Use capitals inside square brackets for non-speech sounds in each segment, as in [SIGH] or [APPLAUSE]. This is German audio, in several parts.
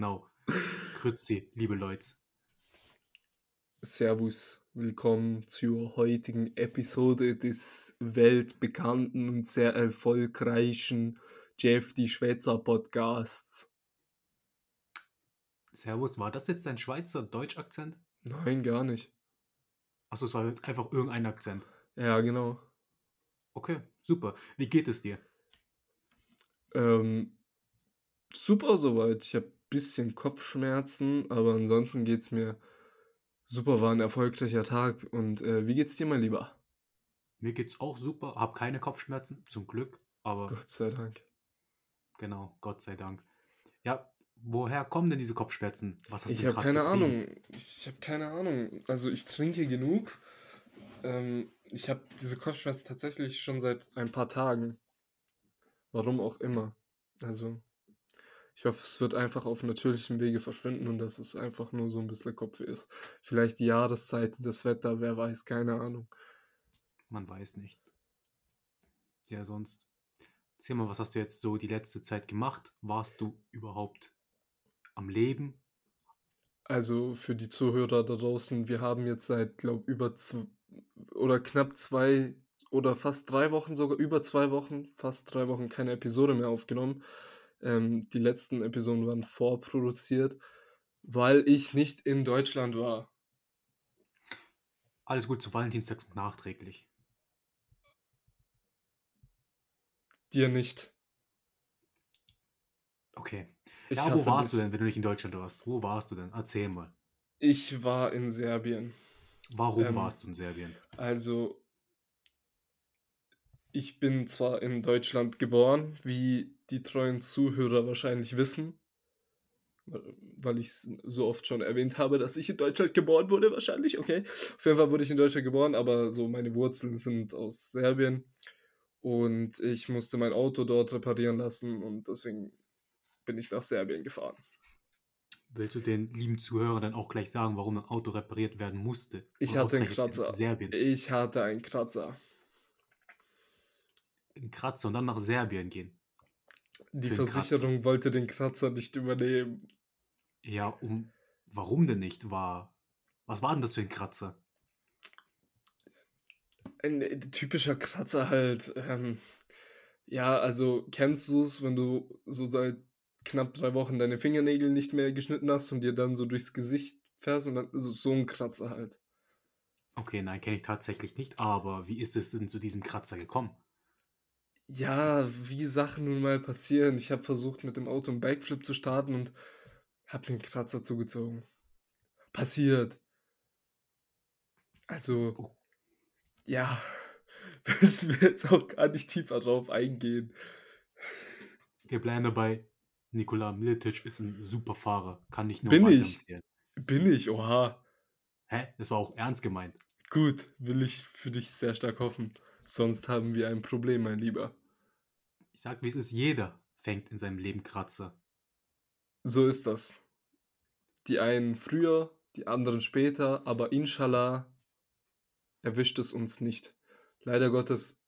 genau. Grüezi, liebe Leute. Servus, willkommen zur heutigen Episode des weltbekannten und sehr erfolgreichen Jeff die Schweizer Podcasts. Servus, war das jetzt dein Schweizer Deutsch-Akzent? Nein, gar nicht. Achso, es war jetzt einfach irgendein Akzent. Ja, genau. Okay, super. Wie geht es dir? Ähm, super soweit. Ich habe bisschen Kopfschmerzen, aber ansonsten geht es mir super. War ein erfolgreicher Tag. Und äh, wie geht's dir, mein Lieber? Mir geht's auch super. Hab keine Kopfschmerzen, zum Glück. Aber Gott sei Dank. genau, Gott sei Dank. Ja, woher kommen denn diese Kopfschmerzen? Was hast Ich du habe keine getrieben? Ahnung. Ich habe keine Ahnung. Also ich trinke genug. Ähm, ich habe diese Kopfschmerzen tatsächlich schon seit ein paar Tagen. Warum auch immer. Also ich hoffe, es wird einfach auf natürlichem Wege verschwinden und dass es einfach nur so ein bisschen Kopfweh ist. Vielleicht die Jahreszeiten, das Wetter, wer weiß, keine Ahnung. Man weiß nicht. Ja, sonst. Erzähl mal, was hast du jetzt so die letzte Zeit gemacht? Warst du überhaupt am Leben? Also für die Zuhörer da draußen, wir haben jetzt seit, glaube über zwei oder knapp zwei oder fast drei Wochen, sogar über zwei Wochen, fast drei Wochen keine Episode mehr aufgenommen. Ähm, die letzten Episoden waren vorproduziert, weil ich nicht in Deutschland war. Alles gut zu Valentinstag nachträglich. Dir nicht. Okay. Ich Ja, wo warst du dich. denn, wenn du nicht in Deutschland warst? Wo warst du denn? Erzähl mal. Ich war in Serbien. Warum Ähm, warst du in Serbien? Also, ich bin zwar in Deutschland geboren, wie die treuen Zuhörer wahrscheinlich wissen, weil ich es so oft schon erwähnt habe, dass ich in Deutschland geboren wurde, wahrscheinlich, okay. Auf jeden Fall wurde ich in Deutschland geboren, aber so meine Wurzeln sind aus Serbien und ich musste mein Auto dort reparieren lassen und deswegen bin ich nach Serbien gefahren. Willst du den lieben Zuhörern dann auch gleich sagen, warum ein Auto repariert werden musste? Ich hatte einen Kratzer. Serbien. Ich hatte einen Kratzer. Ein Kratzer und dann nach Serbien gehen. Die einen Kratzer. Versicherung wollte den Kratzer nicht übernehmen. Ja, um. Warum denn nicht? War. Was war denn das für ein Kratzer? Ein äh, typischer Kratzer halt. Ähm, ja, also kennst du es, wenn du so seit knapp drei Wochen deine Fingernägel nicht mehr geschnitten hast und dir dann so durchs Gesicht fährst und dann also so ein Kratzer halt. Okay, nein, kenne ich tatsächlich nicht, aber wie ist es denn zu diesem Kratzer gekommen? Ja, wie Sachen nun mal passieren. Ich habe versucht, mit dem Auto einen Backflip zu starten und habe mir einen Kratzer zugezogen. Passiert. Also, Oh. ja, [LAUGHS] müssen wir jetzt auch gar nicht tiefer drauf eingehen. Wir bleiben dabei. Nikola Miletic ist ein super Fahrer. Kann ich nur Bin ich. weiterempfehlen. Bin ich, oha. Hä? Das war auch ernst gemeint. Gut, will ich für dich sehr stark hoffen. Sonst haben wir ein Problem, mein Lieber. Ich sag, wie es ist, jeder fängt in seinem Leben Kratzer. So ist das. Die einen früher, die anderen später, aber inshallah erwischt es uns nicht. Leider Gottes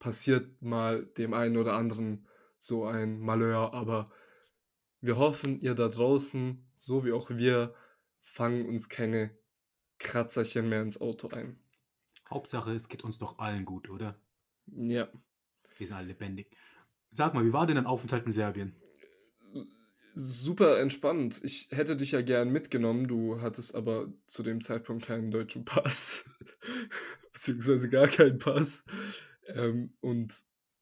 passiert mal dem einen oder anderen so ein Malheur, aber wir hoffen, ihr da draußen, so wie auch wir, fangen uns keine Kratzerchen mehr ins Auto ein. Hauptsache, es geht uns doch allen gut, oder? Ja. Wir sind alle lebendig. Sag mal, wie war denn dein Aufenthalt in Serbien? Super entspannt. Ich hätte dich ja gern mitgenommen, du hattest aber zu dem Zeitpunkt keinen deutschen Pass. [LAUGHS] Beziehungsweise gar keinen Pass. Ähm, und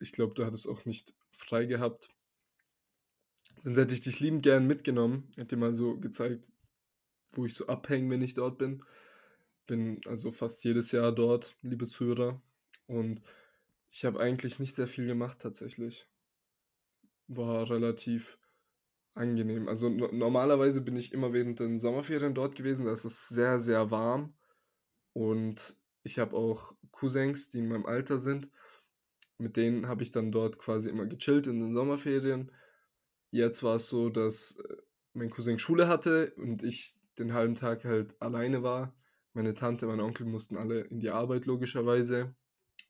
ich glaube, du hattest auch nicht frei gehabt. Sonst hätte ich dich liebend gern mitgenommen. Hätte dir mal so gezeigt, wo ich so abhänge, wenn ich dort bin. Bin also fast jedes Jahr dort, liebe Zuhörer. Und ich habe eigentlich nicht sehr viel gemacht tatsächlich. War relativ angenehm. Also no normalerweise bin ich immer während den Sommerferien dort gewesen. Da ist es sehr, sehr warm. Und ich habe auch Cousins, die in meinem Alter sind. Mit denen habe ich dann dort quasi immer gechillt in den Sommerferien. Jetzt war es so, dass äh, mein Cousin Schule hatte und ich den halben Tag halt alleine war. Meine Tante, mein Onkel mussten alle in die Arbeit logischerweise.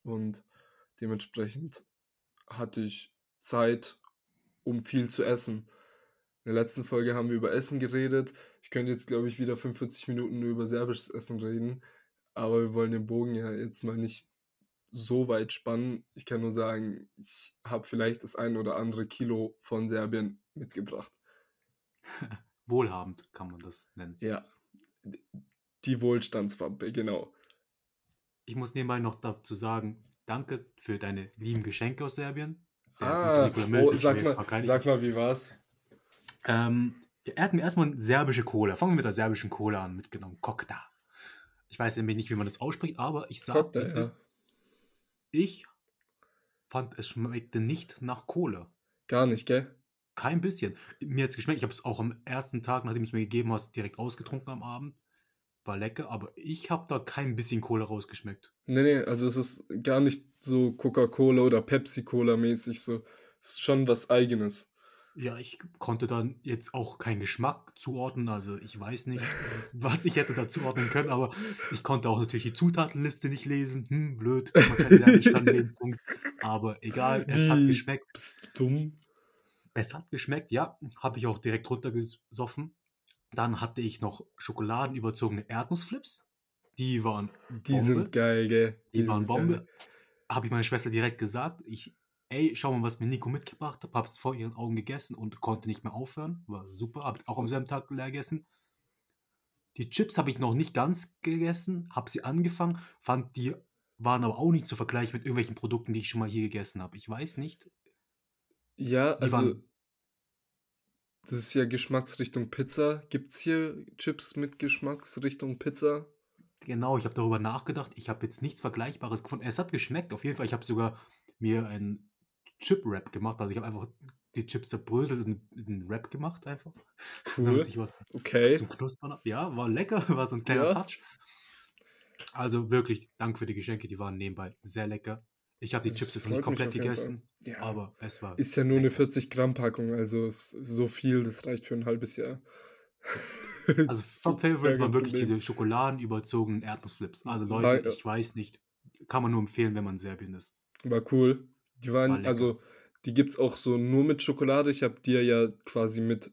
Und dementsprechend hatte ich Zeit, um viel zu essen. In der letzten Folge haben wir über Essen geredet. Ich könnte jetzt, glaube ich, wieder 45 Minuten nur über serbisches Essen reden. Aber wir wollen den Bogen ja jetzt mal nicht so weit spannen. Ich kann nur sagen, ich habe vielleicht das ein oder andere Kilo von Serbien mitgebracht. [LAUGHS] Wohlhabend kann man das nennen. Ja, die Wohlstandswampe, genau. Ich muss nebenbei noch dazu sagen, danke für deine lieben Geschenke aus Serbien. Der Ah, oh, sag mal, sag mal, wie war's? Ähm, er hat mir erstmal eine serbische Cola, fangen wir mit der serbischen Cola an, mitgenommen. Kokta. Ich weiß nämlich nicht, wie man das ausspricht, aber ich sag, Kokta, es ja. ist. Ich fand, es schmeckte nicht nach Cola. Gar nicht, gell? Kein bisschen. Mir hat es geschmeckt. Ich habe es auch am ersten Tag, nachdem du es mir gegeben hast, direkt ausgetrunken am Abend. War lecker, aber ich habe da kein bisschen Cola rausgeschmeckt. Nee, nee, also es ist gar nicht so Coca-Cola oder Pepsi-Cola mäßig so. Es ist schon was Eigenes. Ja, ich konnte dann jetzt auch keinen Geschmack zuordnen. Also ich weiß nicht, [LAUGHS] was ich hätte da zuordnen können, aber ich konnte auch natürlich die Zutatenliste nicht lesen. Hm, blöd. Man kann dann den [LAUGHS] Punkt. Aber egal, es hat Wie? geschmeckt. Bist du dumm? Es hat geschmeckt, ja. Habe ich auch direkt runtergesoffen. Dann hatte ich noch schokoladenüberzogene Erdnussflips. Die waren Die Bombe. sind geil, gell? Die waren sind Bombe. Habe ich meiner Schwester direkt gesagt. Ich, ey, schau mal, was mir Nico mitgebracht hat. Hab's vor ihren Augen gegessen und konnte nicht mehr aufhören. War super. Hab ich auch am selben Tag leer gegessen. Die Chips habe ich noch nicht ganz gegessen. Hab sie angefangen. Fand die waren aber auch nicht zu vergleichen mit irgendwelchen Produkten, die ich schon mal hier gegessen habe. Ich weiß nicht. Ja, Die also waren- das ist ja Geschmacksrichtung Pizza. Gibt's hier Chips mit Geschmacksrichtung Pizza? Genau, ich habe darüber nachgedacht. Ich habe jetzt nichts Vergleichbares gefunden. Es hat geschmeckt, auf jeden Fall. Ich habe sogar mir einen Chip-Wrap gemacht. Also ich habe einfach die Chips zerbröselt und einen Wrap gemacht einfach. [LAUGHS] Cool. Damit ich was Okay. zum Knuspern habe. Ja, war lecker, [LAUGHS] war so ein kleiner Ja. Touch. Also wirklich, danke für die Geschenke, die waren nebenbei sehr lecker. Ich habe die Das Chips jetzt nicht komplett gegessen, Ja. aber es war Ist ja nur eine lecker. 40 Gramm Packung, also ist so viel, das reicht für ein halbes Jahr. [LAUGHS] Also [LAUGHS] Top Favorite waren wirklich diese schokoladenüberzogenen Erdnussflips. Also War- Leute, ich weiß nicht, kann man nur empfehlen, wenn man in Serbien ist. War cool. Die waren, War also, die gibt's auch so nur mit Schokolade. Ich habe dir ja quasi mit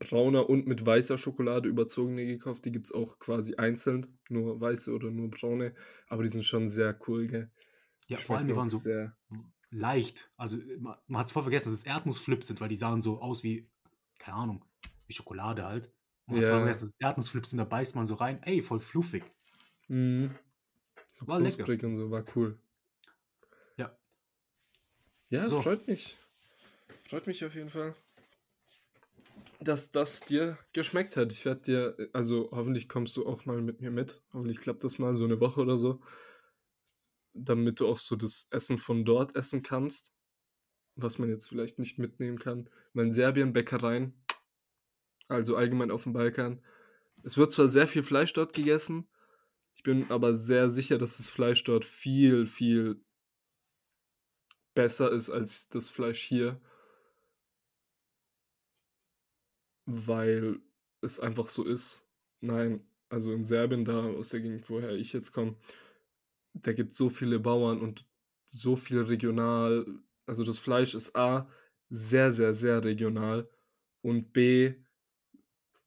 brauner und mit weißer Schokolade überzogene gekauft. Die gibt's auch quasi einzeln, nur weiße oder nur braune. Aber die sind schon sehr cool, gell? Ja, vor allem, die waren so sehr. leicht. Also man, man hat es voll vergessen, dass es Erdnussflips sind, weil die sahen so aus wie, keine Ahnung, wie Schokolade halt. Man hat voll Ja. vergessen, dass es Erdnussflips sind, da beißt man so rein. Ey, voll fluffig. Mhm. So War lecker. knusprig und so, war cool. Ja. Ja, So. freut mich. Freut mich auf jeden Fall, dass das dir geschmeckt hat. Ich werde dir, also hoffentlich kommst du auch mal mit mir mit. Hoffentlich klappt das mal so eine Woche oder so. Damit du auch so das Essen von dort essen kannst. Was man jetzt vielleicht nicht mitnehmen kann. Weil in Serbien Bäckereien, also allgemein auf dem Balkan. Es wird zwar sehr viel Fleisch dort gegessen, ich bin aber sehr sicher, dass das Fleisch dort viel, viel besser ist als das Fleisch hier. Weil es einfach so ist. Nein, also in Serbien, da aus der Gegend, woher ich jetzt komme, da gibt so viele Bauern und so viel regional. Also das Fleisch ist A, sehr, sehr, sehr regional und B,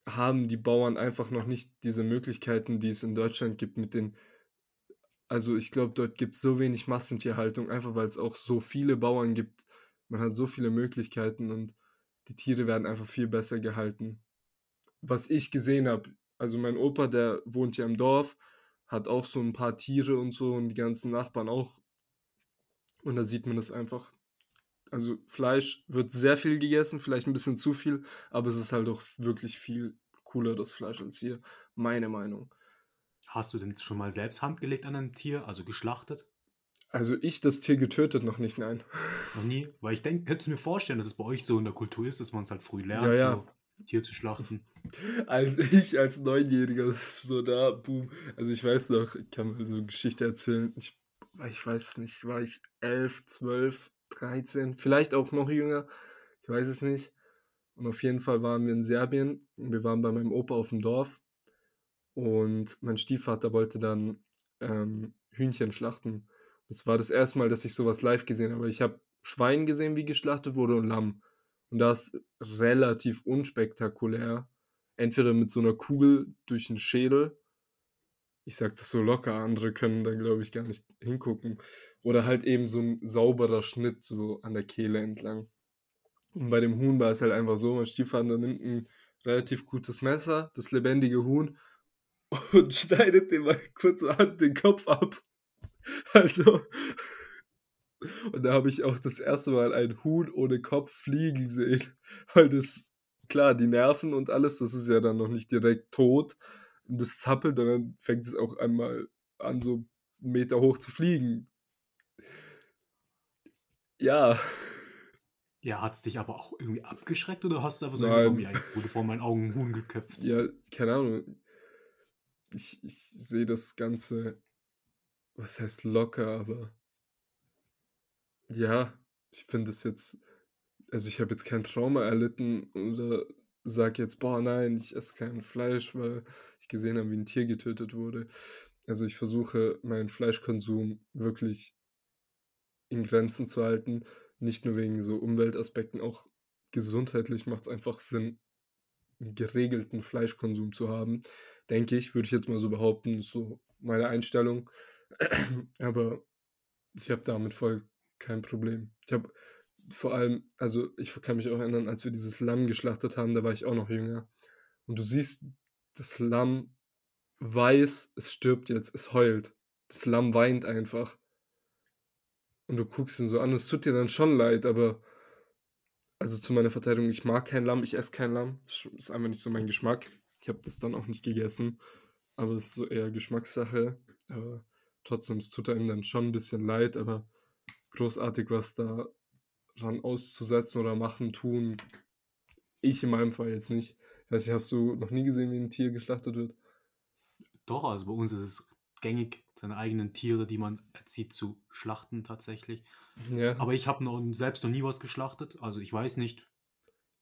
haben die Bauern einfach noch nicht diese Möglichkeiten, die es in Deutschland gibt mit den also ich glaube, dort gibt es so wenig Massentierhaltung, einfach weil es auch so viele Bauern gibt. Man hat so viele Möglichkeiten und die Tiere werden einfach viel besser gehalten. Was ich gesehen habe, also mein Opa, der wohnt ja im Dorf, hat auch so ein paar Tiere und so und die ganzen Nachbarn auch. Und da sieht man das einfach. Also Fleisch wird sehr viel gegessen, vielleicht ein bisschen zu viel, aber es ist halt auch wirklich viel cooler, das Fleisch als hier. Meine Meinung. Hast du denn schon mal selbst Hand gelegt an einem Tier, also geschlachtet? Also ich das Tier getötet noch nicht, nein. Noch nie? Weil ich denke, könntest du mir vorstellen, dass es bei euch so in der Kultur ist, dass man es halt früh lernt, Ja, ja. so Tier zu schlachten. Als ich als Neunjähriger so da, boom. Also ich weiß noch, ich kann mal so eine Geschichte erzählen. Ich, ich weiß nicht, war ich elf, zwölf, 13, vielleicht auch noch jünger. Ich weiß es nicht. Und auf jeden Fall waren wir in Serbien. Wir waren bei meinem Opa auf dem Dorf. Und mein Stiefvater wollte dann ähm, Hühnchen schlachten. Das war das erste Mal, dass ich sowas live gesehen habe. Ich habe Schwein gesehen, wie geschlachtet wurde und Lamm. Und das relativ unspektakulär. Entweder mit so einer Kugel durch den Schädel. Ich sag das so locker, andere können da, glaube ich, gar nicht hingucken. Oder halt eben so ein sauberer Schnitt so an der Kehle entlang. Und bei dem Huhn war es halt einfach so, mein Stiefvater nimmt ein relativ gutes Messer, das lebendige Huhn, [LAUGHS] und schneidet dem mal kurzerhand den Kopf ab. Also, und da habe ich auch das erste Mal ein Huhn ohne Kopf fliegen sehen. [LAUGHS] Weil das, klar, die Nerven und alles, das ist ja dann noch nicht direkt tot. Und das zappelt und dann fängt es auch einmal an, so einen Meter hoch zu fliegen. Ja. Ja, hat es dich aber auch irgendwie abgeschreckt oder hast du einfach so genommen, ja, Nein. wurde vor meinen Augen ein Huhn geköpft? Ja, keine Ahnung. Ich, ich sehe das Ganze, was heißt locker, aber ja, ich finde es jetzt, also ich habe jetzt kein Trauma erlitten oder sage jetzt, boah, nein, ich esse kein Fleisch, weil ich gesehen habe, wie ein Tier getötet wurde. Also ich versuche meinen Fleischkonsum wirklich in Grenzen zu halten, nicht nur wegen so Umweltaspekten, auch gesundheitlich macht es einfach Sinn, einen geregelten Fleischkonsum zu haben. Denke ich, würde ich jetzt mal so behaupten, ist so meine Einstellung. [CLEARS THROAT] Aber ich habe damit voll kein Problem. Ich habe vor allem, also ich kann mich auch erinnern, als wir dieses Lamm geschlachtet haben, da war ich auch noch jünger. Und du siehst, das Lamm weiß, es stirbt jetzt, es heult. Das Lamm weint einfach. Und du guckst ihn so an, es tut dir dann schon leid, aber also zu meiner Verteidigung, ich mag kein Lamm, ich esse kein Lamm. Das ist einfach nicht so mein Geschmack. Ich habe das dann auch nicht gegessen, aber es ist so eher Geschmackssache. Aber trotzdem, es tut einem dann schon ein bisschen leid, aber großartig was da ran auszusetzen oder machen, tun. Ich in meinem Fall jetzt nicht. Ich weiß nicht, hast du noch nie gesehen, wie ein Tier geschlachtet wird? Doch, also bei uns ist es gängig, seine eigenen Tiere, die man erzieht, zu schlachten tatsächlich. Ja. Aber ich habe noch, selbst noch nie was geschlachtet, also ich weiß nicht.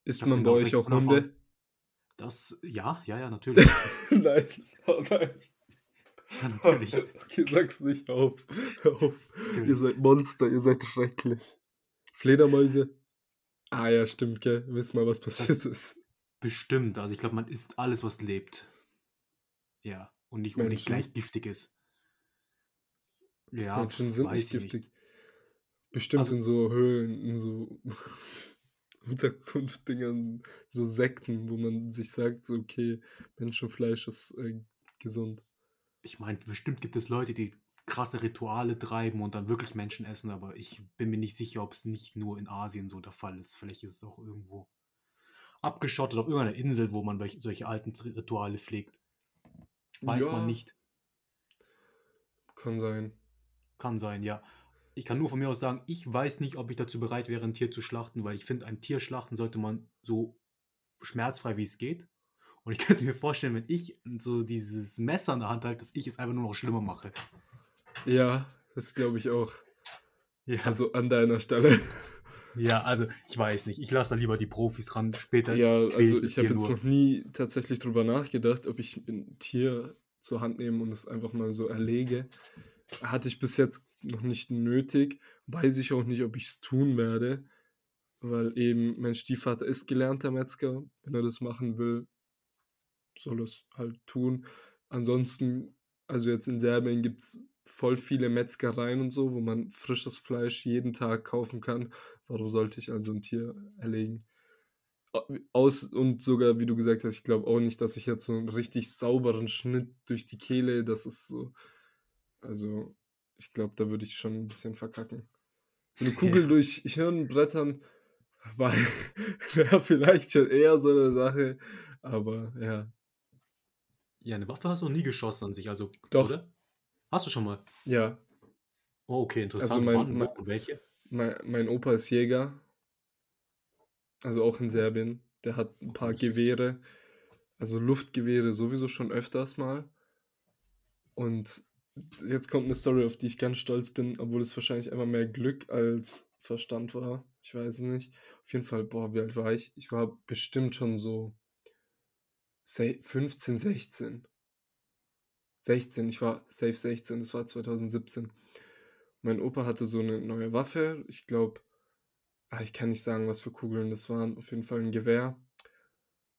Hab man bei euch auch. Hunde? Das, ja, ja, ja, natürlich. [LAUGHS] nein, oh nein. Ja, natürlich. [LAUGHS] Okay, sag's nicht auf. Hör auf. Ihr natürlich. seid Monster, ihr seid schrecklich. Fledermäuse? Ah ja, stimmt, gell? Wisst mal, was passiert Das ist. bestimmt. Also ich glaube, man isst alles, was lebt. Ja. Und nicht unbedingt Menschen? gleich giftig ist. Ja, Menschen sind nicht ich nicht. giftig. Bestimmt Also- in so Höhlen, in so [LAUGHS] Unterkunftdingern, so Sekten, wo man sich sagt, so, okay, Menschenfleisch ist äh, gesund. Ich meine, bestimmt gibt es Leute, die krasse Rituale treiben und dann wirklich Menschen essen, aber ich bin mir nicht sicher, ob es nicht nur in Asien so der Fall ist. Vielleicht ist es auch irgendwo abgeschottet auf irgendeiner Insel, wo man solche alten Rituale pflegt. Weiß Ja. man nicht. Kann sein. Kann sein, ja. Ich kann nur von mir aus sagen, ich weiß nicht, ob ich dazu bereit wäre, ein Tier zu schlachten, weil ich finde, ein Tier schlachten sollte man so schmerzfrei wie es geht. Und ich [LAUGHS] könnte mir vorstellen, wenn ich so dieses Messer in der Hand halte, dass ich es einfach nur noch schlimmer mache. Ja, das glaube ich auch. Ja, Also an deiner Stelle. [LAUGHS] ja also ich weiß nicht. Ich lasse da lieber die Profis ran. Später Ja, also ich habe jetzt nur. noch nie tatsächlich drüber nachgedacht, ob ich ein Tier zur Hand nehme und es einfach mal so erlege. Hatte ich bis jetzt noch nicht nötig. Weiß ich auch nicht, ob ich es tun werde, weil eben mein Stiefvater ist gelernter Metzger. Wenn er das machen will, soll es halt tun. Ansonsten, also jetzt in Serbien gibt es voll viele Metzgereien und so, wo man frisches Fleisch jeden Tag kaufen kann. Warum sollte ich also ein Tier erlegen? Aus und sogar, wie du gesagt hast, ich glaube auch nicht, dass ich jetzt so einen richtig sauberen Schnitt durch die Kehle, das ist so. Also, ich glaube, da würde ich schon ein bisschen verkacken. So eine Kugel Ja. durch Hirn brettern [LAUGHS] war [LAUGHS] ja, vielleicht schon eher so eine Sache, aber ja. Ja, eine Waffe hast du noch nie geschossen an sich, also, Doch. oder? Hast du schon mal? Ja, Oh, okay, interessant. Also mein- mein- und welche? mein, mein Opa ist Jäger, also auch in Serbien. Der hat ein paar. Gewehre, also Luftgewehre sowieso schon öfters mal. Und jetzt kommt eine Story, auf die ich ganz stolz bin, obwohl es wahrscheinlich einfach mehr Glück als Verstand war. Ich weiß es nicht. Auf jeden Fall, boah, wie alt war ich? Ich war bestimmt schon so 15, 16. 16, ich war safe 16, das war 2017. Mein Opa hatte so eine neue Waffe, ich glaube ah, ich kann nicht sagen, was für Kugeln das waren. Auf jeden Fall ein Gewehr.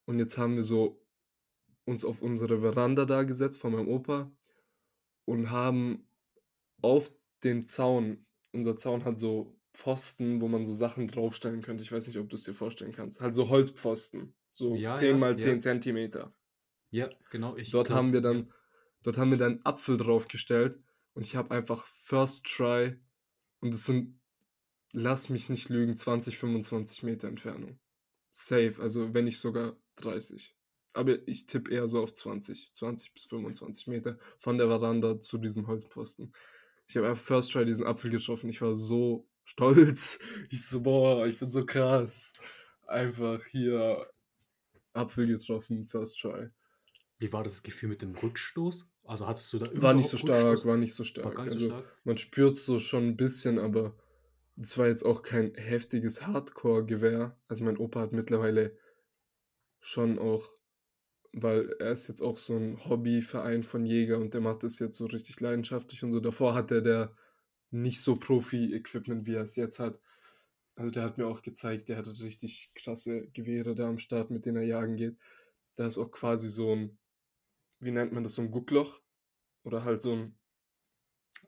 Und jetzt haben wir so uns auf unsere Veranda da gesetzt von meinem Opa und haben auf dem Zaun, unser Zaun hat so Pfosten, wo man so Sachen draufstellen könnte. Ich weiß nicht, ob du es dir vorstellen kannst. Halt so Holzpfosten. So Ja, 10 ja, mal ja. 10 Zentimeter. Ja, genau. Ich Dort glaub, haben wir ja. dann, dort haben wir dann einen Apfel draufgestellt und ich habe einfach First Try und es sind, lass mich nicht lügen, 20, 25 Meter Entfernung. Safe, also wenn nicht sogar 30. Aber ich tippe eher so auf 20, 20 bis 25 Meter von der Veranda zu diesem Holzpfosten. Ich habe einfach First Try diesen Apfel getroffen. Ich war so stolz. Ich so, boah, ich bin so krass. Einfach hier Apfel getroffen, First Try. Wie war das Gefühl mit dem Rückstoß? Also hattest du da War nicht überhaupt so stark, Rückstoß? war nicht so stark. nicht so Also stark? man spürt so schon ein bisschen, aber es war jetzt auch kein heftiges Hardcore-Gewehr. Also mein Opa hat mittlerweile schon auch, weil er ist jetzt auch so ein Hobbyverein von Jäger und der macht das jetzt so richtig leidenschaftlich und so. Davor hatte der nicht so Profi-Equipment, wie er es jetzt hat. Also der hat mir auch gezeigt, der hatte richtig krasse Gewehre da am Start, mit denen er jagen geht. Da ist auch quasi so ein, wie nennt man das, so ein Guckloch? Oder halt so ein,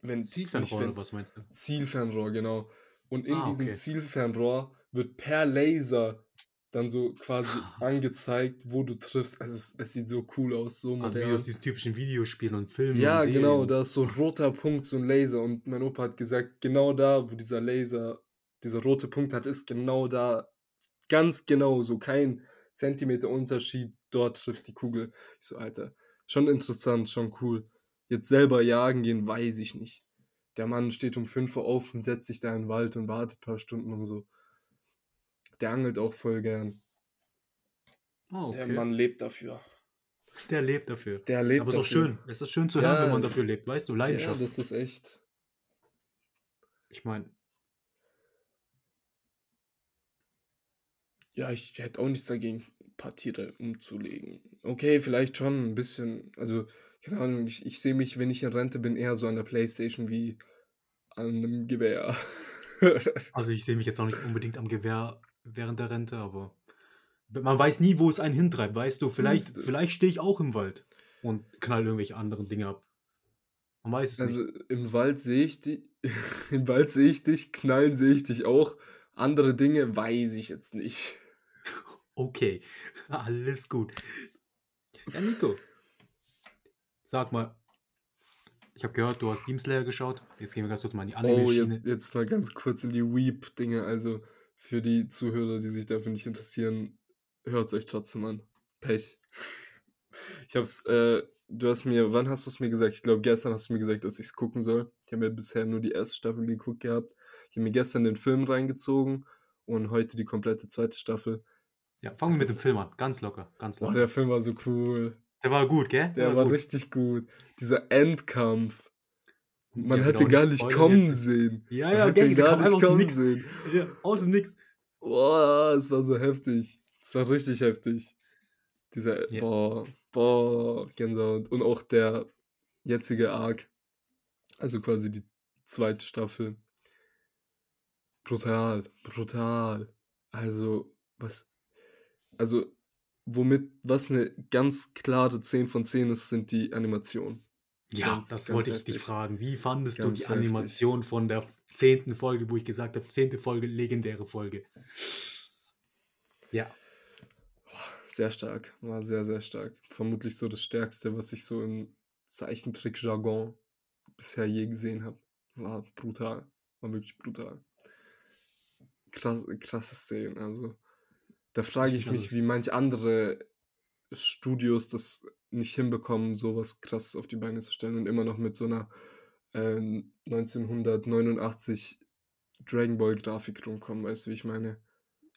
wenn Zielfernrohr wenn, was meinst du? Zielfernrohr, genau. Und in Ah, diesem okay. Zielfernrohr wird per Laser dann so quasi angezeigt, wo du triffst. Also es, es sieht so cool aus, so Also wie aus diesen typischen Videospielen und Filmen Ja, und genau, da ist so ein roter Punkt, so ein Laser. Und mein Opa hat gesagt, genau da, wo dieser Laser, dieser rote Punkt hat, ist genau da, ganz genau, so kein Zentimeter Unterschied, dort trifft die Kugel. Ich so, Alter, schon interessant, schon cool. Jetzt selber jagen gehen, weiß ich nicht. Der Mann steht um 5 Uhr auf und setzt sich da in den Wald und wartet ein paar Stunden und so. Der angelt auch voll gern. Der okay. Mann lebt dafür. Der lebt dafür. Der lebt Aber es ist auch schön. Es ist schön zu hören, Ja. wenn man dafür lebt. Weißt du, Ja, Leidenschaft. das ist echt. ich meine, Ja, ich hätte auch nichts dagegen, ein paar Tiere umzulegen. Okay, vielleicht schon ein bisschen. Also, keine Ahnung, ich, ich sehe mich, wenn ich in Rente bin, eher so an der Playstation wie an einem Gewehr. [LAUGHS] also ich sehe mich jetzt auch nicht unbedingt am Gewehr während der Rente, aber man weiß nie, wo es einen hintreibt, weißt du? Vielleicht, vielleicht stehe ich auch im Wald und knall irgendwelche anderen Dinge ab. Man weiß es Also nicht. im Wald sehe ich dich, [LAUGHS] im Wald sehe ich dich, knallen sehe ich dich auch. Andere Dinge weiß ich jetzt nicht. Okay, [LAUGHS] alles gut. Ja, Nico. Sag mal, ich habe gehört, du hast Demon Slayer geschaut. Jetzt gehen wir ganz kurz mal in die Oh, Anime-Schiene. jetzt, jetzt mal ganz kurz in die Weep-Dinge. Also für die Zuhörer, die sich dafür nicht interessieren, hört es euch trotzdem an. Pech. Ich hab's, äh, du hast mir, wann hast du es mir gesagt? Ich glaube, gestern hast du mir gesagt, dass ich es gucken soll. Ich habe mir bisher nur die erste Staffel geguckt gehabt. Ich habe mir gestern den Film reingezogen und heute die komplette zweite Staffel. Ja, fangen wir mit dem Film an. Ganz locker, ganz Boah, locker. der Film war so cool. Der war gut, gell? Der war gut. richtig gut. Dieser Endkampf. Man Ja, hätte genau, gar nicht kommen jetzt. sehen. Ja, Man ja, hätte gell, ihn der gar nicht kommen Nix. sehen. Ja, aus dem Nix. Boah, es war so heftig. Es war richtig heftig. Dieser, Ja. boah, boah, Gänsehaut. Und auch der jetzige Arc, also quasi die zweite Staffel. Brutal, brutal. Also, was, also, womit, was eine ganz klare 10 von 10 ist, sind die Animationen. Ja, Ganz, das ganz wollte ich dich heftig. fragen. Wie fandest du Ganz die heftig. Animation von der zehnten Folge, wo ich gesagt habe, zehnte Folge, legendäre Folge? Ja, Sehr stark, war sehr, sehr stark. Vermutlich so das Stärkste, was ich so im Zeichentrick-Jargon bisher je gesehen habe. War brutal, war wirklich brutal. Krass, krasse Szenen, also da frage ich Ich mich, wie manch andere Studios das nicht hinbekommen, sowas krasses auf die Beine zu stellen und immer noch mit so einer ähm, 1989 Dragon Ball Grafik rumkommen, weißt du, wie ich meine?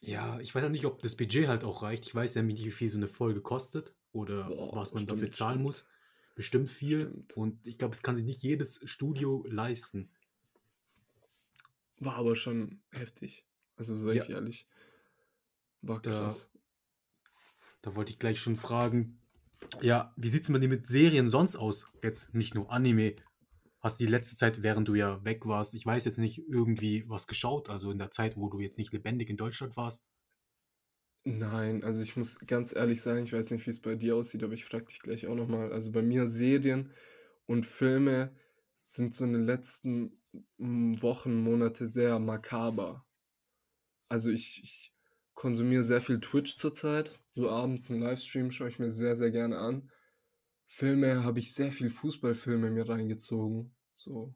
ja, ich weiß ja nicht, ob das Budget halt auch reicht. Ich weiß ja nicht, wie viel so eine Folge kostet oder Boah, was man dafür stimmt, zahlen stimmt. muss. Bestimmt viel. Stimmt. Und ich glaube, es kann sich nicht jedes Studio leisten. War aber schon heftig. Also sag ich Ja. ehrlich. War Da- krass. Da wollte ich gleich schon fragen, ja, wie sieht es denn mit Serien sonst aus? Jetzt nicht nur Anime. hast du die letzte Zeit, während du ja weg warst, ich weiß jetzt nicht, irgendwie was geschaut? Also in der Zeit, wo du jetzt nicht lebendig in Deutschland warst? Nein, also ich muss ganz ehrlich sagen, ich weiß nicht, wie es bei dir aussieht, aber ich frage dich gleich auch nochmal. Also bei mir Serien und Filme sind so in den letzten Wochen, Monate sehr makaber. Also ich, ich konsumiere sehr viel Twitch zurzeit. So abends einen Livestream schaue ich mir sehr, sehr gerne an. Filme habe ich sehr viel Fußballfilme mir reingezogen. So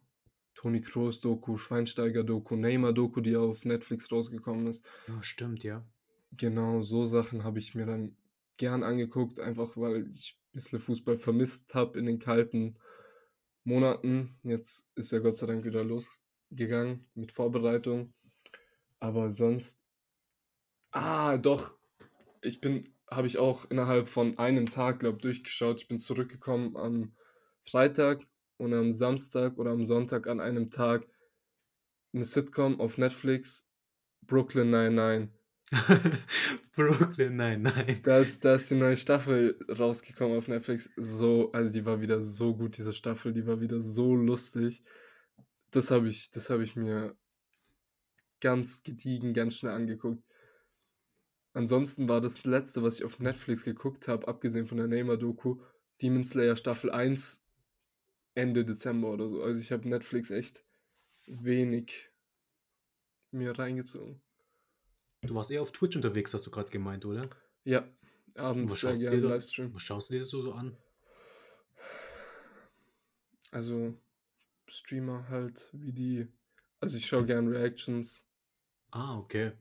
Toni Kroos Doku, Schweinsteiger Doku, Neymar Doku, die auf Netflix rausgekommen ist. Ja, stimmt, ja. Genau, so Sachen habe ich mir dann gern angeguckt, einfach weil ich ein bisschen Fußball vermisst habe in den kalten Monaten. Jetzt ist er Gott sei Dank wieder losgegangen mit Vorbereitung. Aber sonst. Ah, doch. Ich bin, habe ich auch innerhalb von einem Tag, glaube ich, durchgeschaut. Ich bin zurückgekommen am Freitag und am Samstag oder am Sonntag an einem Tag eine Sitcom auf Netflix, Brooklyn 99. [LAUGHS] Brooklyn, nein, nein. Da ist, da ist die neue Staffel rausgekommen auf Netflix. So, also die war wieder so gut, diese Staffel, die war wieder so lustig. Das habe ich, das habe ich mir ganz gediegen, ganz schnell angeguckt. Ansonsten war das letzte, was ich auf Netflix geguckt habe, abgesehen von der Neymar-Doku, Demon Slayer Staffel 1 Ende Dezember oder so. Also ich habe Netflix echt wenig mir reingezogen. Du warst eher auf Twitch unterwegs, hast du gerade gemeint, oder? Ja, abends Was sehr schaust, du gerne dir da, Livestream. was schaust du dir so, so an? Also Streamer halt, wie die. Also ich schaue gern Reactions. Ah, okay.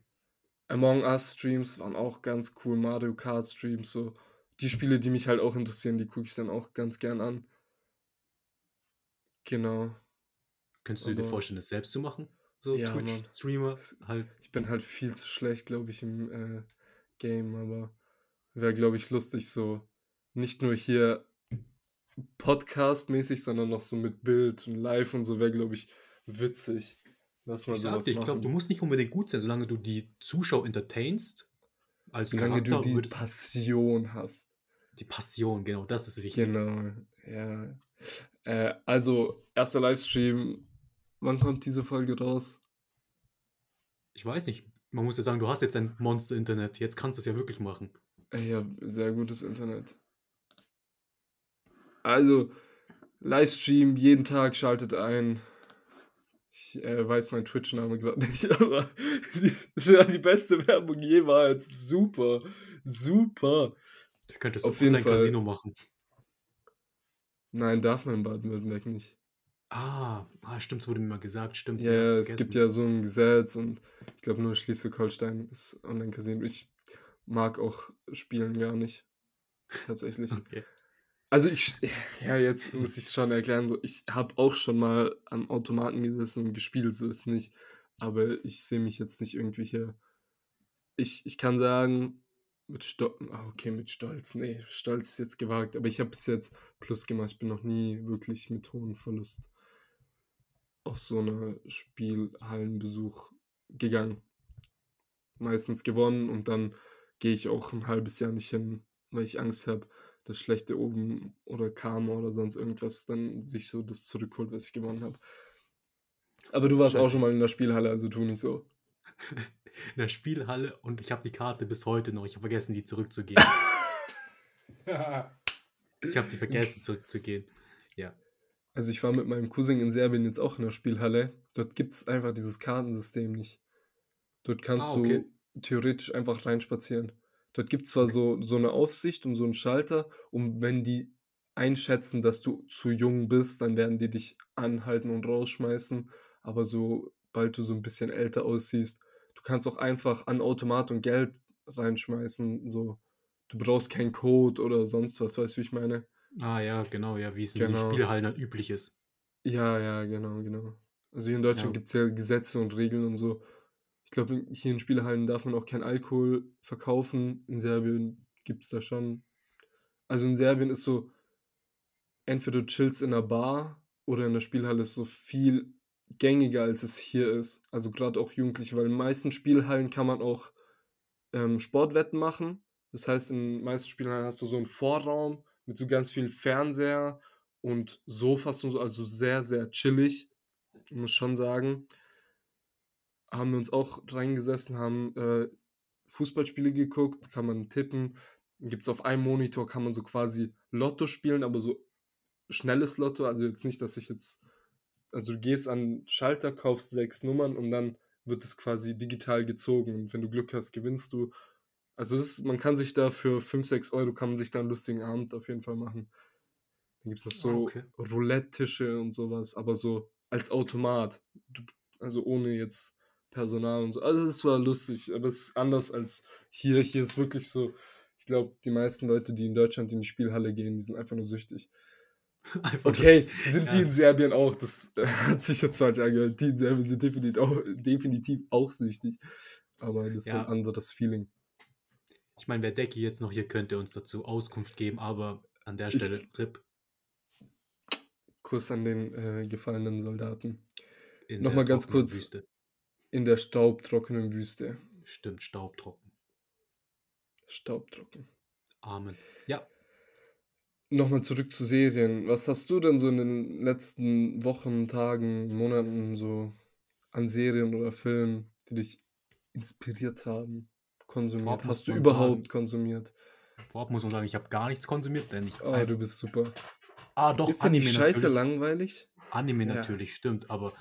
Among Us Streams waren auch ganz cool. Mario Kart Streams, so. Die Spiele, die mich halt auch interessieren, die gucke ich dann auch ganz gern an. Genau. Könntest du dir Aber vorstellen, das selbst zu machen? So ja. Twitch-Streamer halt. Ich bin halt viel zu schlecht, glaube ich, im äh, Game, aber wäre, glaube ich, lustig, so nicht nur hier Podcast-mäßig, sondern noch so mit Bild und Live und so wäre, glaube ich, witzig. Lass mal Ich sag dir, ich glaube, du musst nicht unbedingt gut sein, solange du die Zuschauer entertainst, als Solange du Charakter die würdest Passion hast. die Passion, genau, das ist wichtig. Genau, ja. Äh, also, erster Livestream. Wann kommt diese Folge raus? Ich weiß nicht, man muss ja sagen, du hast jetzt ein Monster-Internet, jetzt kannst du es ja wirklich machen. Ich habe sehr gutes Internet. Also, Livestream jeden Tag schaltet ein. Ich äh, weiß meinen Twitch-Name gerade nicht, [LAUGHS] aber das war die beste Werbung jemals. Super, super. Du könntest Auf ein jeden Fall. Online-Casino machen. Nein, darf man in Baden-Württemberg nicht. Ah, ah, stimmt, es wurde mir mal gesagt, stimmt, Ja, ja, ja, es gibt ja so ein Gesetz und ich glaube nur tatsächlich. Okay. Also ich, ja, jetzt muss ich es schon erklären, so ich habe auch schon mal am Automaten gesessen und gespielt, so ist nicht. Aber ich sehe mich jetzt nicht irgendwie hier. Ich, ich kann sagen, mit Stolz, okay, mit Stolz, nee, Stolz ist jetzt gewagt, aber ich habe bis jetzt Plus gemacht. Ich bin noch nie wirklich mit hohem Verlust auf so eine Spielhallenbesuch gegangen. Meistens gewonnen und dann gehe ich auch ein halbes Jahr nicht hin, weil ich Angst habe, dass schlechte oben oder Karma oder sonst irgendwas dann sich so das zurückholt, was ich gewonnen habe. Aber du warst auch schon mal in der Spielhalle, also tu nicht so. [LAUGHS] In der Spielhalle und ich habe die Karte bis heute noch. Ich habe vergessen, die zurückzugeben. [LAUGHS] ich habe die vergessen, zurückzugehen. Ja. Also ich war mit meinem Cousin in Serbien jetzt auch in der Spielhalle. Dort gibt es einfach dieses Kartensystem nicht. Dort kannst Ah, okay. du theoretisch einfach reinspazieren. Dort gibt es zwar so, so eine Aufsicht und so einen Schalter, und wenn die einschätzen, dass du zu jung bist, dann werden die dich anhalten und rausschmeißen. Aber sobald du so ein bisschen älter aussiehst, du kannst auch einfach an Automat und Geld reinschmeißen. So, du brauchst keinen Code oder sonst was, weißt du, wie ich meine? Ah ja, genau, ja, wie es in den Genau. Spielhallen dann üblich ist. Ja, ja, genau, genau. Also hier in Deutschland Ja. gibt es ja Gesetze und Regeln und so. Ich glaube, hier in Spielhallen darf man auch kein Alkohol verkaufen. In Serbien gibt es da schon. Also in Serbien ist so, entweder du chillst in einer Bar oder in der Spielhalle ist so viel gängiger, als es hier ist. Also gerade auch Jugendliche, weil in den meisten Spielhallen kann man auch ähm, Sportwetten machen. Das heißt, in den meisten Spielhallen hast du so einen Vorraum mit so ganz vielen Fernseher und Sofas und so, also sehr, sehr chillig, muss schon sagen. Haben wir uns auch reingesessen, haben äh, Fußballspiele geguckt, kann man tippen. Gibt es auf einem Monitor, kann man so quasi Lotto spielen, aber so schnelles Lotto, also jetzt nicht, dass ich jetzt, also du gehst an den Schalter, kaufst sechs Nummern und dann wird es quasi digital gezogen und wenn du Glück hast, gewinnst du. Also ist, man kann sich da für 5, 6 Euro kann man sich da einen lustigen Abend auf jeden Fall machen. Dann gibt es noch Ah, so okay. Roulette-Tische und sowas, aber so als Automat. Also ohne jetzt Personal und so. Also es war lustig, aber es ist anders als hier. Hier ist wirklich so, ich glaube, die meisten Leute, die in Deutschland in die Spielhalle gehen, die sind einfach nur süchtig. [LAUGHS] Einfach Okay, das- sind die ja. in Serbien auch? Das äh, [LAUGHS] hat sich jetzt falsch angehört. Die in Serbien sind definitiv auch, definitiv auch süchtig. Aber das ist so ein Ja. anderes Feeling. Ich meine, wer Decky jetzt noch hier könnte uns dazu Auskunft geben, aber an der Ich- Stelle RIP Kuss an den äh, gefallenen Soldaten. in Noch mal der ganz kurz. Wüste. In der staubtrockenen Wüste. Stimmt, staubtrocken. Staubtrocken. Amen. Ja, Nochmal zurück zu Serien. Was hast du denn so in den letzten Wochen, Tagen, Monaten so an Serien oder Filmen, die dich inspiriert haben, konsumiert? Vorab Hast du überhaupt sagen- konsumiert? vorab muss man sagen, ich habe gar nichts konsumiert, denn ich Oh, einfach, du bist super. Ah, doch, Ist denn die Anime Scheiße natürlich. langweilig? Anime Ja. natürlich, stimmt, aber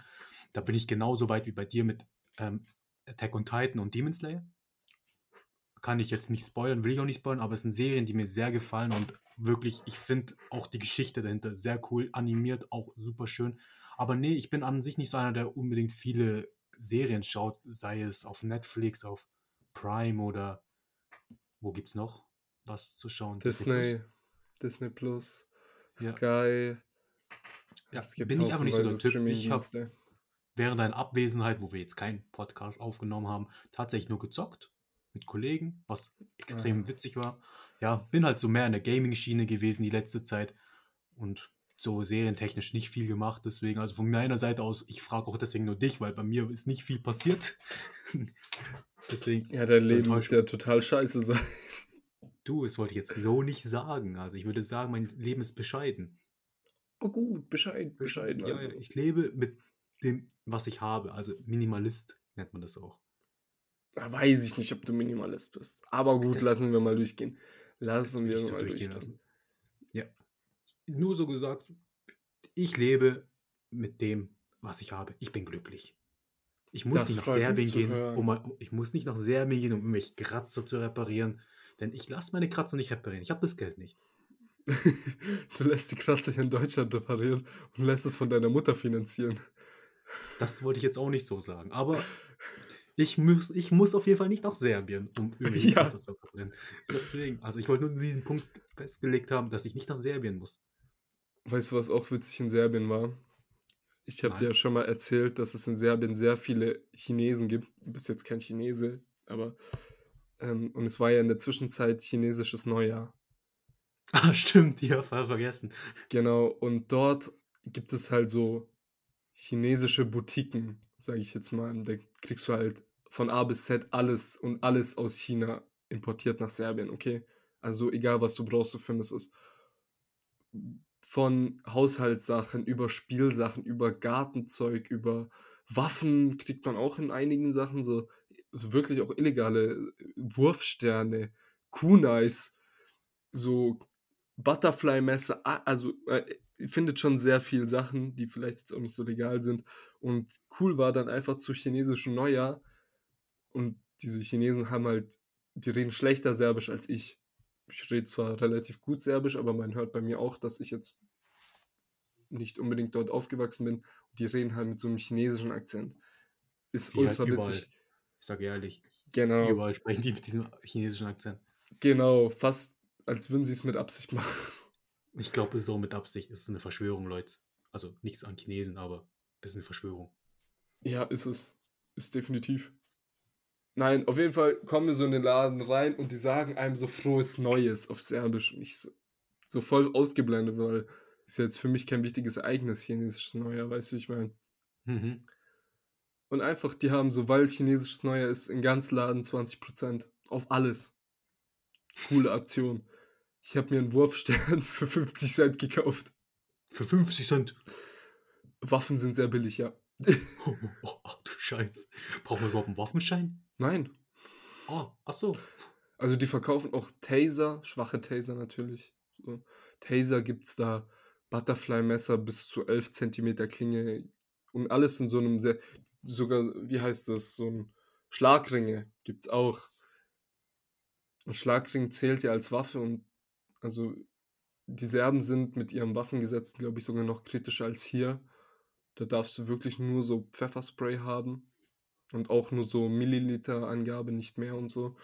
da bin ich genauso weit wie bei dir mit ähm, Attack on Titan und Demon Slayer. Kann ich jetzt nicht spoilern, will ich auch nicht spoilern, aber es sind Serien, die mir sehr gefallen und wirklich, ich finde auch die Geschichte dahinter sehr cool, animiert, auch super schön. Aber nee, ich bin an sich nicht so einer, der unbedingt viele Serien schaut, sei es auf Netflix, auf Prime oder wo gibt's noch was zu schauen? Disney, Disney Plus, Ja. Sky. Ja, gibt bin ich aber nicht so der Typ. Ich habe. Während deiner Abwesenheit, wo wir jetzt keinen Podcast aufgenommen haben, tatsächlich nur gezockt mit Kollegen, was extrem Ah. witzig war. Ja, bin halt so mehr in der Gaming-Schiene gewesen die letzte Zeit und so serientechnisch nicht viel gemacht. Deswegen, also von meiner Seite aus, ich frage auch deswegen nur dich, weil bei mir ist nicht viel passiert. [LAUGHS] deswegen, Ja, dein zur Leben muss ja total scheiße sein. du, das wollte ich jetzt so nicht sagen. Also ich würde sagen, mein Leben ist bescheiden. Oh gut, Bescheid, bescheiden. Ja, also. ja, ich lebe mit dem, was ich habe. Also Minimalist nennt man das auch. Da weiß ich nicht, ob du Minimalist bist. Aber gut, Das- lassen wir mal durchgehen. Lassen wir so mal durchgehen lassen. Ja. Nur so gesagt, ich lebe mit dem, was ich habe. Ich bin glücklich. Ich muss Das nicht nach Serbien gehen, hören. um, ich muss nicht nach Serbien gehen, um irgendwelche Kratzer zu reparieren. Denn ich lasse meine Kratzer nicht reparieren. Ich habe das Geld nicht. [LAUGHS] du lässt die Kratzer in Deutschland reparieren und lässt es von deiner Mutter finanzieren. Das wollte ich jetzt auch nicht so sagen. Aber ich muss, ich muss auf jeden Fall nicht nach Serbien, um [LAUGHS] irgendwelche Ja. Zu reparieren. Deswegen, also ich wollte nur diesen Punkt festgelegt haben, dass ich nicht nach Serbien muss. Weißt du, was auch witzig in Serbien war? Ich habe dir ja schon mal erzählt, dass es in Serbien sehr viele Chinesen gibt. Du bist jetzt kein Chinese, aber. Ähm, und es war ja in der Zwischenzeit chinesisches Neujahr. Ah, stimmt, die habe ich vergessen. Genau, und dort gibt es halt so chinesische Boutiquen, sage ich jetzt mal. Da kriegst du halt von A bis Z alles und alles aus China importiert nach Serbien, okay? Also egal, was du brauchst, du findest es. Von Haushaltssachen über Spielsachen, über Gartenzeug, über Waffen kriegt man auch in einigen Sachen so, wirklich auch illegale Wurfsterne, Kunais, so Butterfly-Messer, also äh, findet schon sehr viele Sachen, die vielleicht jetzt auch nicht so legal sind. Und cool war dann einfach zu chinesischen Neujahr. Und diese Chinesen haben halt, die reden schlechter Serbisch als ich. Ich rede zwar relativ gut Serbisch, aber man hört bei mir auch, dass ich jetzt nicht unbedingt dort aufgewachsen bin. Und die reden halt mit so einem chinesischen Akzent. Ist Wie halt ultra überall. witzig. Ich sage ehrlich, Genau. überall sprechen die mit diesem chinesischen Akzent. Genau, fast als würden sie es mit Absicht machen. Ich glaube, es ist auch mit Absicht. Es ist eine Verschwörung, Leute. Also nichts an Chinesen, aber es ist eine Verschwörung. Ja, ist es. Ist definitiv. Nein, auf jeden Fall kommen wir so in den Laden rein und die sagen einem so frohes Neues auf Serbisch. Und ich so, so voll ausgeblendet, weil ist ja jetzt für mich kein wichtiges Ereignis, chinesisches Neujahr, weißt du, wie ich meine? Mhm. Und einfach, die haben so, weil chinesisches Neujahr ist, in ganz Laden 20% auf alles. Coole Aktion. Ich habe mir einen Wurfstern [LAUGHS] für 50 Cent gekauft. Für 50 Cent. Waffen sind sehr billig, ja. Oh, [LAUGHS] oh, ach du Scheiß. Brauchen wir überhaupt einen Waffenschein? Nein. Oh, ach so. Also die verkaufen auch Taser, schwache Taser natürlich. So. Taser gibt es da, Butterfly-Messer bis zu 11 cm Klinge und alles in so einem sehr, sogar, wie heißt das, so ein Schlagringe gibt es auch. Ein Schlagring zählt ja als Waffe und also die Serben sind mit ihrem Waffengesetz, glaube ich, sogar noch kritischer als hier. Da darfst du wirklich nur so Pfefferspray haben und auch nur so Milliliter-Angabe, nicht mehr und so.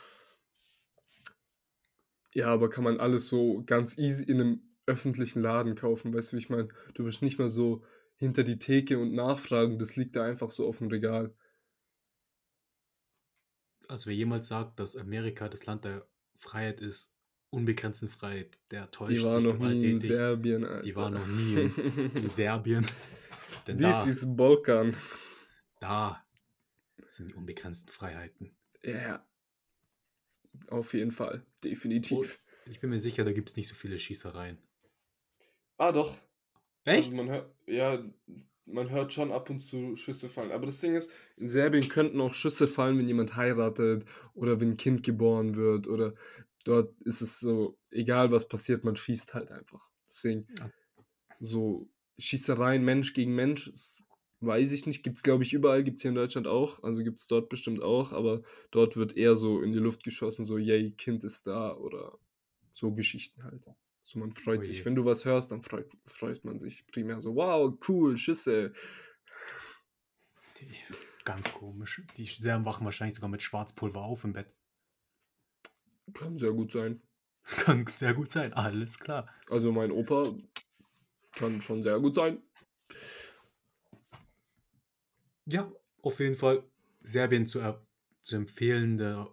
Ja, aber kann man alles so ganz easy in einem öffentlichen Laden kaufen, weißt du, wie ich meine? Du bist nicht mal so hinter die Theke und nachfragen, das liegt da einfach so auf dem Regal. Also wer jemals sagt, dass Amerika das Land der Freiheit ist, unbegrenzten Freiheit, der täuscht Die war sich noch nie in. Serbien, Alter. Die war noch nie in, in [LAUGHS] Serbien. Denn This da, is Balkan. da sind die unbegrenzten Freiheiten. Ja. Auf jeden Fall. Definitiv. Ich bin mir sicher, da gibt es nicht so viele Schießereien. Ah, doch. Echt? Also man hört, ja, man hört schon ab und zu Schüsse fallen. Aber das Ding ist, in Serbien könnten auch Schüsse fallen, wenn jemand heiratet oder wenn ein Kind geboren wird oder dort ist es so, egal was passiert, man schießt halt einfach. Deswegen, Ja. so Schießereien Mensch gegen Mensch, das weiß ich nicht. Gibt es, glaube ich, überall, gibt es hier in Deutschland auch. Also gibt es dort bestimmt auch, aber dort wird eher so in die Luft geschossen, so, yay, Kind ist da oder so Geschichten halt. So, man freut Oh je. sich. Wenn du was hörst, dann freut, freut man sich primär so, wow, cool, Schüsse. Die, ganz komisch. Die Serben wachen wahrscheinlich sogar mit Schwarzpulver auf im Bett. Kann sehr gut sein. Kann sehr gut sein, alles klar. Also mein Opa kann schon sehr gut sein. Ja, auf jeden Fall Serbien zu, zu empfehlende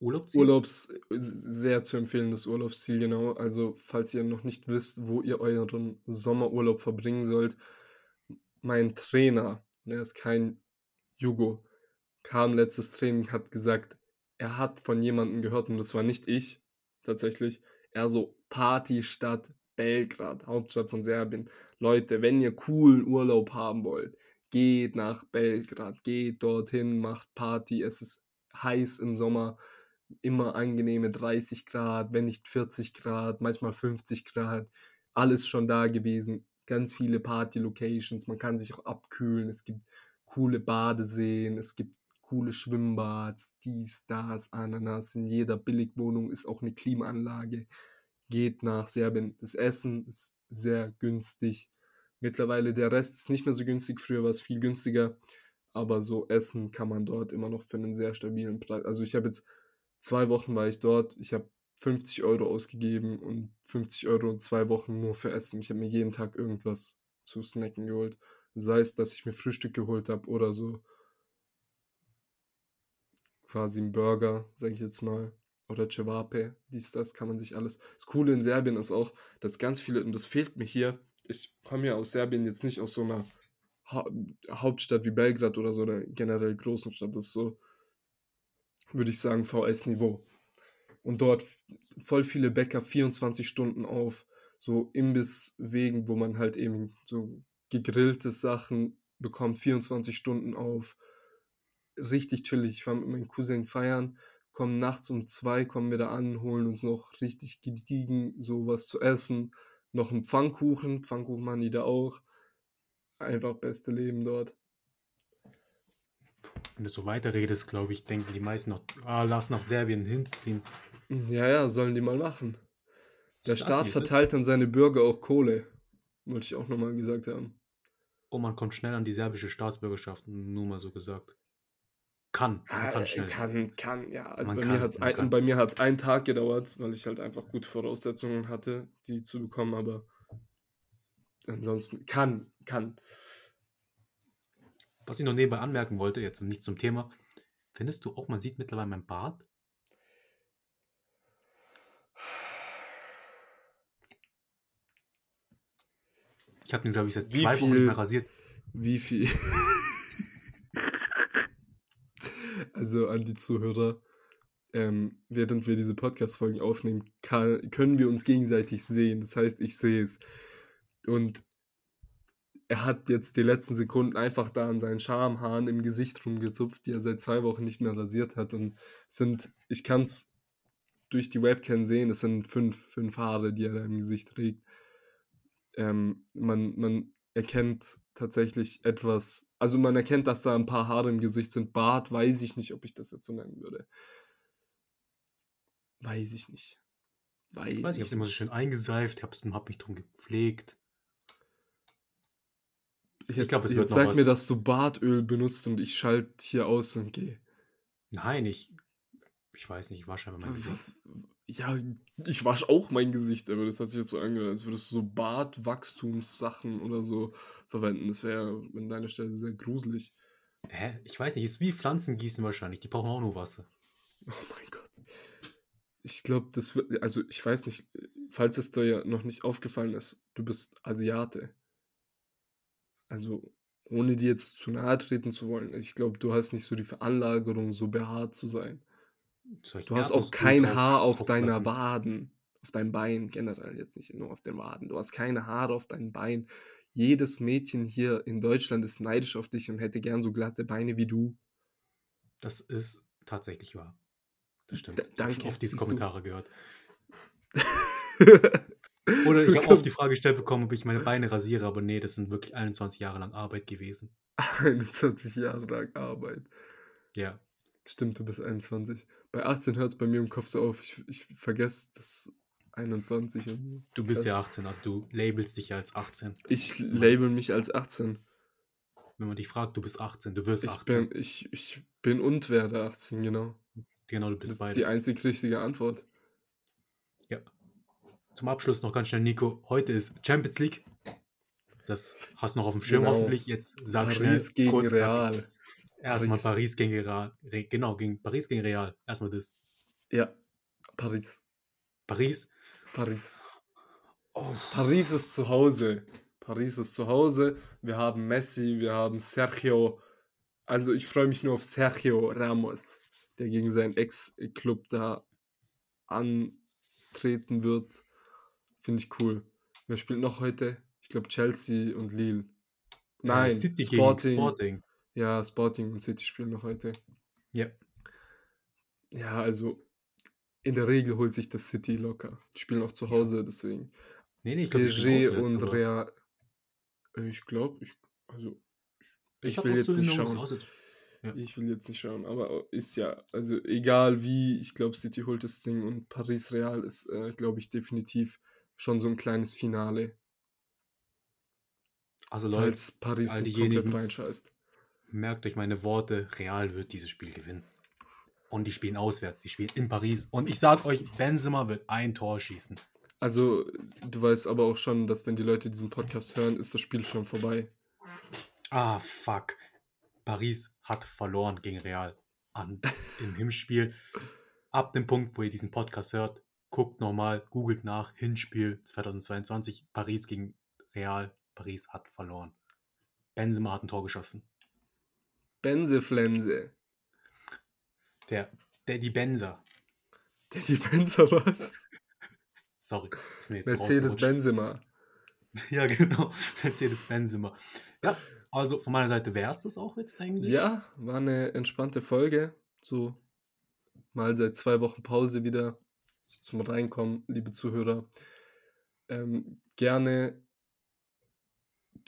Urlaubsziel. Urlaubs, sehr zu empfehlendes Urlaubsziel, genau. Also, falls ihr noch nicht wisst, wo ihr euren Sommerurlaub verbringen sollt, mein Trainer, und er ist kein Jugo, kam letztes Training, hat gesagt, er hat von jemandem gehört, und das war nicht ich, tatsächlich, er so, Partystadt Belgrad, Hauptstadt von Serbien. Leute, wenn ihr coolen Urlaub haben wollt, geht nach Belgrad, geht dorthin, macht Party, es ist heiß im Sommer, immer angenehme 30 Grad, wenn nicht 40 Grad, manchmal 50 Grad, alles schon da gewesen, ganz viele Party-Locations, man kann sich auch abkühlen, es gibt coole Badeseen, es gibt coole Schwimmbads, dies, das, Ananas, in jeder Billigwohnung ist auch eine Klimaanlage, geht nach Serbien, das Essen ist sehr günstig, mittlerweile der Rest ist nicht mehr so günstig, früher war es viel günstiger, aber so essen kann man dort immer noch für einen sehr stabilen Preis. Also ich habe jetzt zwei Wochen war ich dort, ich habe 50 Euro ausgegeben und 50 Euro in zwei Wochen nur für Essen. Ich habe mir jeden Tag irgendwas zu snacken geholt. Sei es, dass ich mir Frühstück geholt habe oder so quasi ein Burger, sage ich jetzt mal, oder Cevape, dies, das kann man sich alles. Das Coole in Serbien ist auch, dass ganz viele, und das fehlt mir hier, ich komme ja aus Serbien jetzt nicht aus so einer ha Hauptstadt wie Belgrad oder so, oder generell großen Stadt, das ist so, würde ich sagen, VS-Niveau. Und dort voll viele Bäcker 24 Stunden auf, so Imbisswegen, wo man halt eben so gegrillte Sachen bekommt, 24 Stunden auf. Richtig chillig. Ich war mit meinem Cousin feiern, kommen nachts um zwei, kommen wir da an, holen uns noch richtig gediegen sowas zu essen. Noch einen Pfannkuchen, Pfannkuchen machen die da auch. Einfach beste Leben dort. Wenn du so weiterredest, glaube ich, denken die meisten noch, ah, lass nach Serbien hinziehen. Ja, ja, sollen die mal machen. Der Staat verteilt an seine Bürger auch Kohle. Wollte ich auch nochmal gesagt haben. Oh, man kommt schnell an die serbische Staatsbürgerschaft, nur mal so gesagt. Kann, man kann schnell. Ah, kann, kann, ja. Also Man bei, kann, mir hat's ein, bei mir hat es einen Tag gedauert, weil ich halt einfach gute Voraussetzungen hatte, die zu bekommen, aber ansonsten kann, kann. Was ich noch nebenbei anmerken wollte, jetzt nicht zum Thema, findest du auch, man sieht mittlerweile mein Bart? Ich habe den, glaube ich, seit Wie zwei Wochen nicht mehr rasiert. Wie viel? Also an die Zuhörer, ähm, während wir diese Podcast-Folgen aufnehmen, kann, können wir uns gegenseitig sehen. Das heißt, ich sehe es. Und er hat jetzt die letzten Sekunden einfach da an seinen Schamhaaren im Gesicht rumgezupft, die er seit zwei Wochen nicht mehr rasiert hat. Und sind, ich kann es durch die Webcam sehen, es sind fünf, fünf Haare, die er da im Gesicht trägt. Ähm, man, man erkennt tatsächlich etwas, also man erkennt, dass da ein paar Haare im Gesicht sind. Bart weiß ich nicht, ob ich das jetzt so nennen würde. Weiß ich nicht. Weiß ich weiß, ich hab's immer so schön eingeseift, hab's, hab mich drum gepflegt. Jetzt, ich glaube, es wird jetzt sag was. mir, dass du Bartöl benutzt und ich schalte hier aus und gehe. Nein, ich, ich weiß nicht, ich wasche einfach mein Gesicht. Ja, ich wasche auch mein Gesicht, aber das hat sich jetzt so angehört, als würdest du so Bartwachstumssachen oder so verwenden. Das wäre an deiner Stelle sehr gruselig. Hä? Ich weiß nicht, ist wie Pflanzen gießen wahrscheinlich. Die brauchen auch nur Wasser. Oh mein Gott. Ich glaube, das wird, also ich weiß nicht, falls es dir ja noch nicht aufgefallen ist, du bist Asiate. Also, ohne dir jetzt zu nahe treten zu wollen, ich glaube, du hast nicht so die Veranlagerung, so behaart zu sein. Du hast auch kein Haar auf deiner Waden, auf deinem Bein generell, jetzt nicht nur auf den Waden. Du hast keine Haare auf deinem Bein. Jedes Mädchen hier in Deutschland ist neidisch auf dich und hätte gern so glatte Beine wie du. Das ist tatsächlich wahr. Das stimmt. D danke. Ich habe oft diese Kommentare gehört. [LAUGHS] Oder ich habe oft die Frage gestellt bekommen, ob ich meine Beine rasiere, aber nee, das sind wirklich 21 Jahre lang Arbeit gewesen. [LAUGHS] 21 Jahre lang Arbeit. Ja. Stimmt, du bist 21. Bei 18 hört es bei mir im Kopf so auf. Ich, ich vergesse das 21. Du bist ja 18, also du labelst dich ja als 18. Ich label mich als 18. Wenn man dich fragt, du bist 18, du wirst ich 18. Bin, ich, ich bin und werde 18, genau. Genau, du bist das beides. Die einzig richtige Antwort. Ja. Zum Abschluss noch ganz schnell, Nico. Heute ist Champions League. Das hast du noch auf dem Schirm genau. hoffentlich. Jetzt sag Paris schnell. gegen kurz, Real. Erstmal Paris. Paris gegen Real. Genau, gegen Paris gegen Real. Erstmal das. Ja, Paris. Paris? Paris. Oh. Paris ist zu Hause. Paris ist zu Hause. Wir haben Messi, wir haben Sergio. Also ich freue mich nur auf Sergio Ramos, der gegen seinen Ex-Club da antreten wird. Finde ich cool. Wer spielt noch heute? Ich glaube Chelsea und Lille. Nein, City Sporting. Sporting. Ja, Sporting und City spielen noch heute. Ja. Ja, also in der Regel holt sich das City locker. Die spielen auch zu Hause, deswegen. Nee, nee, ich glaube, PSG und Real. Ich glaube, ich, also ich, ich will jetzt nicht schauen. Ja. Ich will jetzt nicht schauen, aber ist ja, also egal wie, ich glaube, City holt das Ding und Paris Real ist, äh, glaube ich, definitiv schon so ein kleines Finale. Also Leute, Falls Paris nicht komplett reinscheißt. Merkt euch meine Worte, Real wird dieses Spiel gewinnen. Und die spielen auswärts, die spielen in Paris. Und ich sag euch, Benzema wird ein Tor schießen. Also, du weißt aber auch schon, dass wenn die Leute diesen Podcast hören, ist das Spiel schon vorbei. Ah, fuck. Paris hat verloren gegen Real an, im Hinspiel. Ab dem Punkt, wo ihr diesen Podcast hört, guckt nochmal, googelt nach, Hinspiel 2022, Paris gegen Real. Paris hat verloren. Benzema hat ein Tor geschossen. Benzeflense. Der, der die Benzer. Der die Benzer was? Sorry, ist mir jetzt Mercedes Benzema. [LAUGHS] Ja, genau. Mercedes Benzema. Ja, also von meiner Seite wäre es das auch jetzt eigentlich. Ja, war eine entspannte Folge. So mal seit zwei Wochen Pause wieder zum Reinkommen, liebe Zuhörer. Ähm, gerne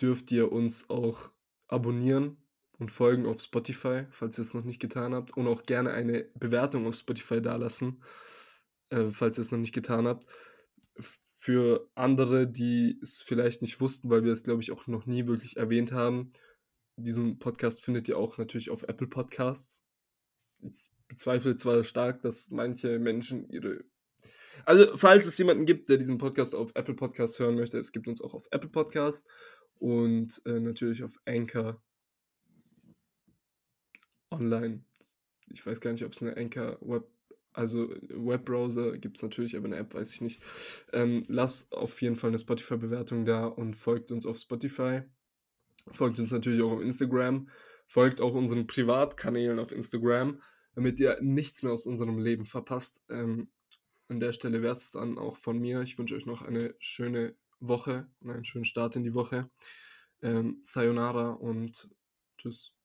dürft ihr uns auch abonnieren und folgen auf Spotify, falls ihr es noch nicht getan habt. Und auch gerne eine Bewertung auf Spotify dalassen, äh, falls ihr es noch nicht getan habt. Für andere, die es vielleicht nicht wussten, weil wir es, glaube ich, auch noch nie wirklich erwähnt haben, diesen Podcast findet ihr auch natürlich auf Apple Podcasts. Ich bezweifle zwar stark, dass manche Menschen ihre also, falls es jemanden gibt, der diesen Podcast auf Apple Podcasts hören möchte, es gibt uns auch auf Apple Podcasts und äh, natürlich auf Anchor online. Ich weiß gar nicht, ob es eine Anchor Web, also Webbrowser gibt es natürlich, aber eine App weiß ich nicht. Ähm, lasst auf jeden Fall eine Spotify-Bewertung da und folgt uns auf Spotify. Folgt uns natürlich auch auf Instagram. Folgt auch unseren Privatkanälen auf Instagram, damit ihr nichts mehr aus unserem Leben verpasst. Ähm, an der Stelle wäre es dann auch von mir. Ich wünsche euch noch eine schöne Woche und einen schönen Start in die Woche. Ähm, Sayonara und tschüss.